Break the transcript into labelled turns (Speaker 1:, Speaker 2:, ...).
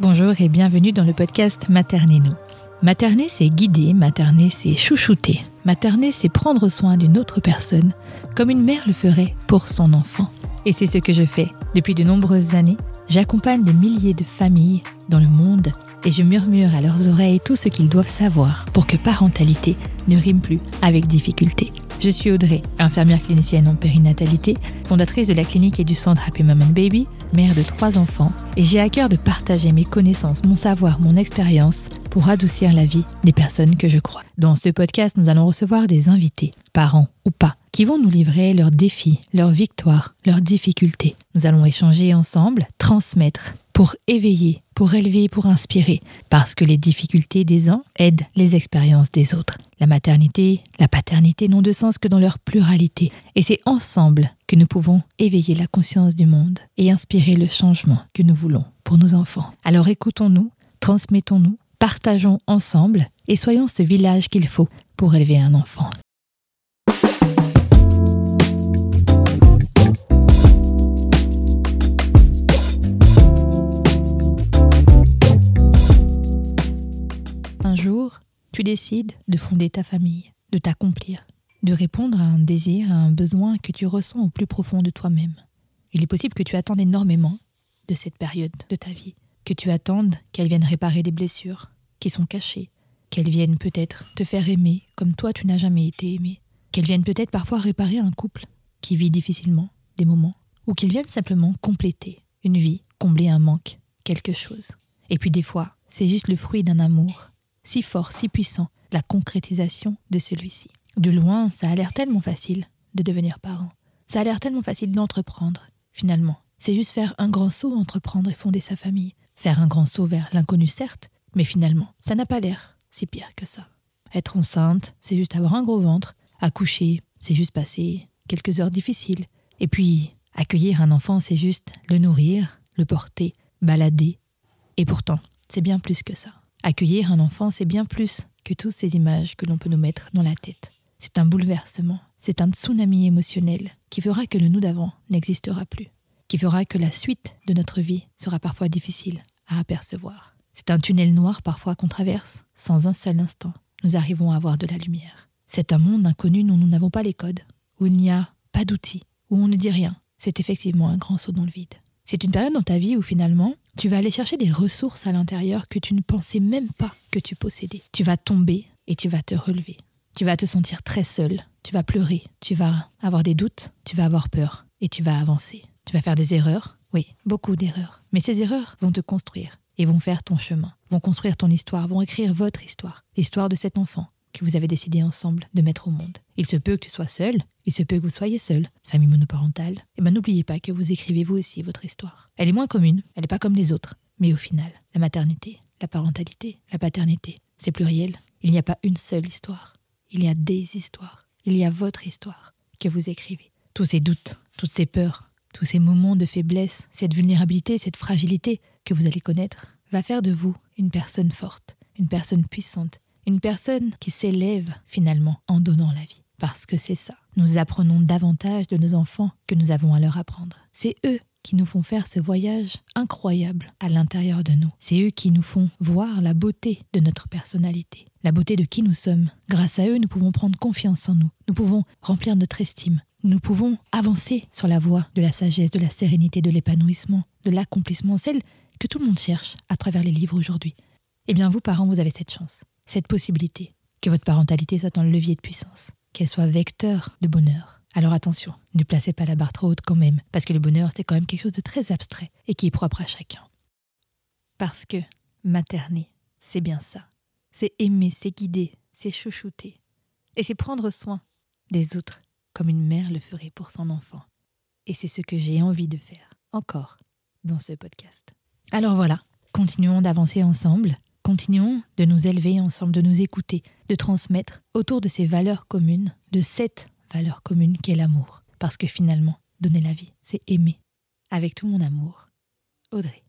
Speaker 1: Bonjour et bienvenue dans le podcast Materner nous. Materner, c'est guider, materner, c'est chouchouter. Materner, c'est prendre soin d'une autre personne, comme une mère le ferait pour son enfant. Et c'est ce que je fais depuis de nombreuses années. J'accompagne des milliers de familles dans le monde et je murmure à leurs oreilles tout ce qu'ils doivent savoir pour que parentalité ne rime plus avec difficulté. Je suis Audrey, infirmière clinicienne en périnatalité, fondatrice de la clinique et du centre Happy Mom and Baby, mère de trois enfants, et j'ai à cœur de partager mes connaissances, mon savoir, mon expérience pour adoucir la vie des personnes que je crois. Dans ce podcast, nous allons recevoir des invités, parents ou pas, qui vont nous livrer leurs défis, leurs victoires, leurs difficultés. Nous allons échanger ensemble, transmettre, pour éveiller, pour élever, pour inspirer, parce que les difficultés des uns aident les expériences des autres. La maternité, la paternité n'ont de sens que dans leur pluralité, et c'est ensemble que nous pouvons éveiller la conscience du monde et inspirer le changement que nous voulons pour nos enfants. Alors écoutons-nous, transmettons-nous, partageons ensemble et soyons ce village qu'il faut pour élever un enfant. Tu décides de fonder ta famille, de t'accomplir, de répondre à un désir, à un besoin que tu ressens au plus profond de toi-même. Il est possible que tu attendes énormément de cette période de ta vie, que tu attendes qu'elle vienne réparer des blessures qui sont cachées, qu'elle vienne peut-être te faire aimer comme toi tu n'as jamais été aimé, qu'elle vienne peut-être parfois réparer un couple qui vit difficilement des moments, ou qu'il vienne simplement compléter une vie, combler un manque, quelque chose. Et puis des fois, c'est juste le fruit d'un amour si fort, si puissant, la concrétisation de celui-ci. De loin, ça a l'air tellement facile de devenir parent. Ça a l'air tellement facile d'entreprendre, finalement. C'est juste faire un grand saut, entreprendre et fonder sa famille. Faire un grand saut vers l'inconnu, certes, mais finalement, ça n'a pas l'air si pire que ça. Être enceinte, c'est juste avoir un gros ventre. Accoucher, c'est juste passer quelques heures difficiles. Et puis, accueillir un enfant, c'est juste le nourrir, le porter, balader. Et pourtant, c'est bien plus que ça. Accueillir un enfant, c'est bien plus que toutes ces images que l'on peut nous mettre dans la tête. C'est un bouleversement, c'est un tsunami émotionnel qui fera que le nous d'avant n'existera plus, qui fera que la suite de notre vie sera parfois difficile à apercevoir. C'est un tunnel noir parfois qu'on traverse sans un seul instant. Nous arrivons à voir de la lumière. C'est un monde inconnu dont nous n'avons pas les codes, où il n'y a pas d'outils, où on ne dit rien. C'est effectivement un grand saut dans le vide. C'est une période dans ta vie où finalement, tu vas aller chercher des ressources à l'intérieur que tu ne pensais même pas que tu possédais. Tu vas tomber et tu vas te relever. Tu vas te sentir très seul, tu vas pleurer, tu vas avoir des doutes, tu vas avoir peur et tu vas avancer. Tu vas faire des erreurs, oui, beaucoup d'erreurs. Mais ces erreurs vont te construire et vont faire ton chemin, vont construire ton histoire, vont écrire votre histoire, l'histoire de cet enfant que vous avez décidé ensemble de mettre au monde. Il se peut que tu sois seul, il se peut que vous soyez seul, famille monoparentale. Et ben n'oubliez pas que vous écrivez vous aussi votre histoire. Elle est moins commune, elle n'est pas comme les autres, mais au final, la maternité, la parentalité, la paternité, c'est pluriel. Il n'y a pas une seule histoire, il y a des histoires. Il y a votre histoire que vous écrivez. Tous ces doutes, toutes ces peurs, tous ces moments de faiblesse, cette vulnérabilité, cette fragilité que vous allez connaître, va faire de vous une personne forte, une personne puissante, une personne qui s'élève finalement en donnant la vie. Parce que c'est ça. Nous apprenons davantage de nos enfants que nous avons à leur apprendre. C'est eux qui nous font faire ce voyage incroyable à l'intérieur de nous. C'est eux qui nous font voir la beauté de notre personnalité, la beauté de qui nous sommes. Grâce à eux, nous pouvons prendre confiance en nous, nous pouvons remplir notre estime, nous pouvons avancer sur la voie de la sagesse, de la sérénité, de l'épanouissement, de l'accomplissement, celle que tout le monde cherche à travers les livres aujourd'hui. Eh bien, vous, parents, vous avez cette chance cette possibilité que votre parentalité soit un levier de puissance, qu'elle soit vecteur de bonheur. Alors attention, ne placez pas la barre trop haute quand même, parce que le bonheur, c'est quand même quelque chose de très abstrait et qui est propre à chacun. Parce que materner, c'est bien ça. C'est aimer, c'est guider, c'est chouchouter. Et c'est prendre soin des autres, comme une mère le ferait pour son enfant. Et c'est ce que j'ai envie de faire, encore, dans ce podcast. Alors voilà, continuons d'avancer ensemble Continuons de nous élever ensemble, de nous écouter, de transmettre autour de ces valeurs communes, de cette valeur commune qu'est l'amour. Parce que finalement, donner la vie, c'est aimer. Avec tout mon amour, Audrey.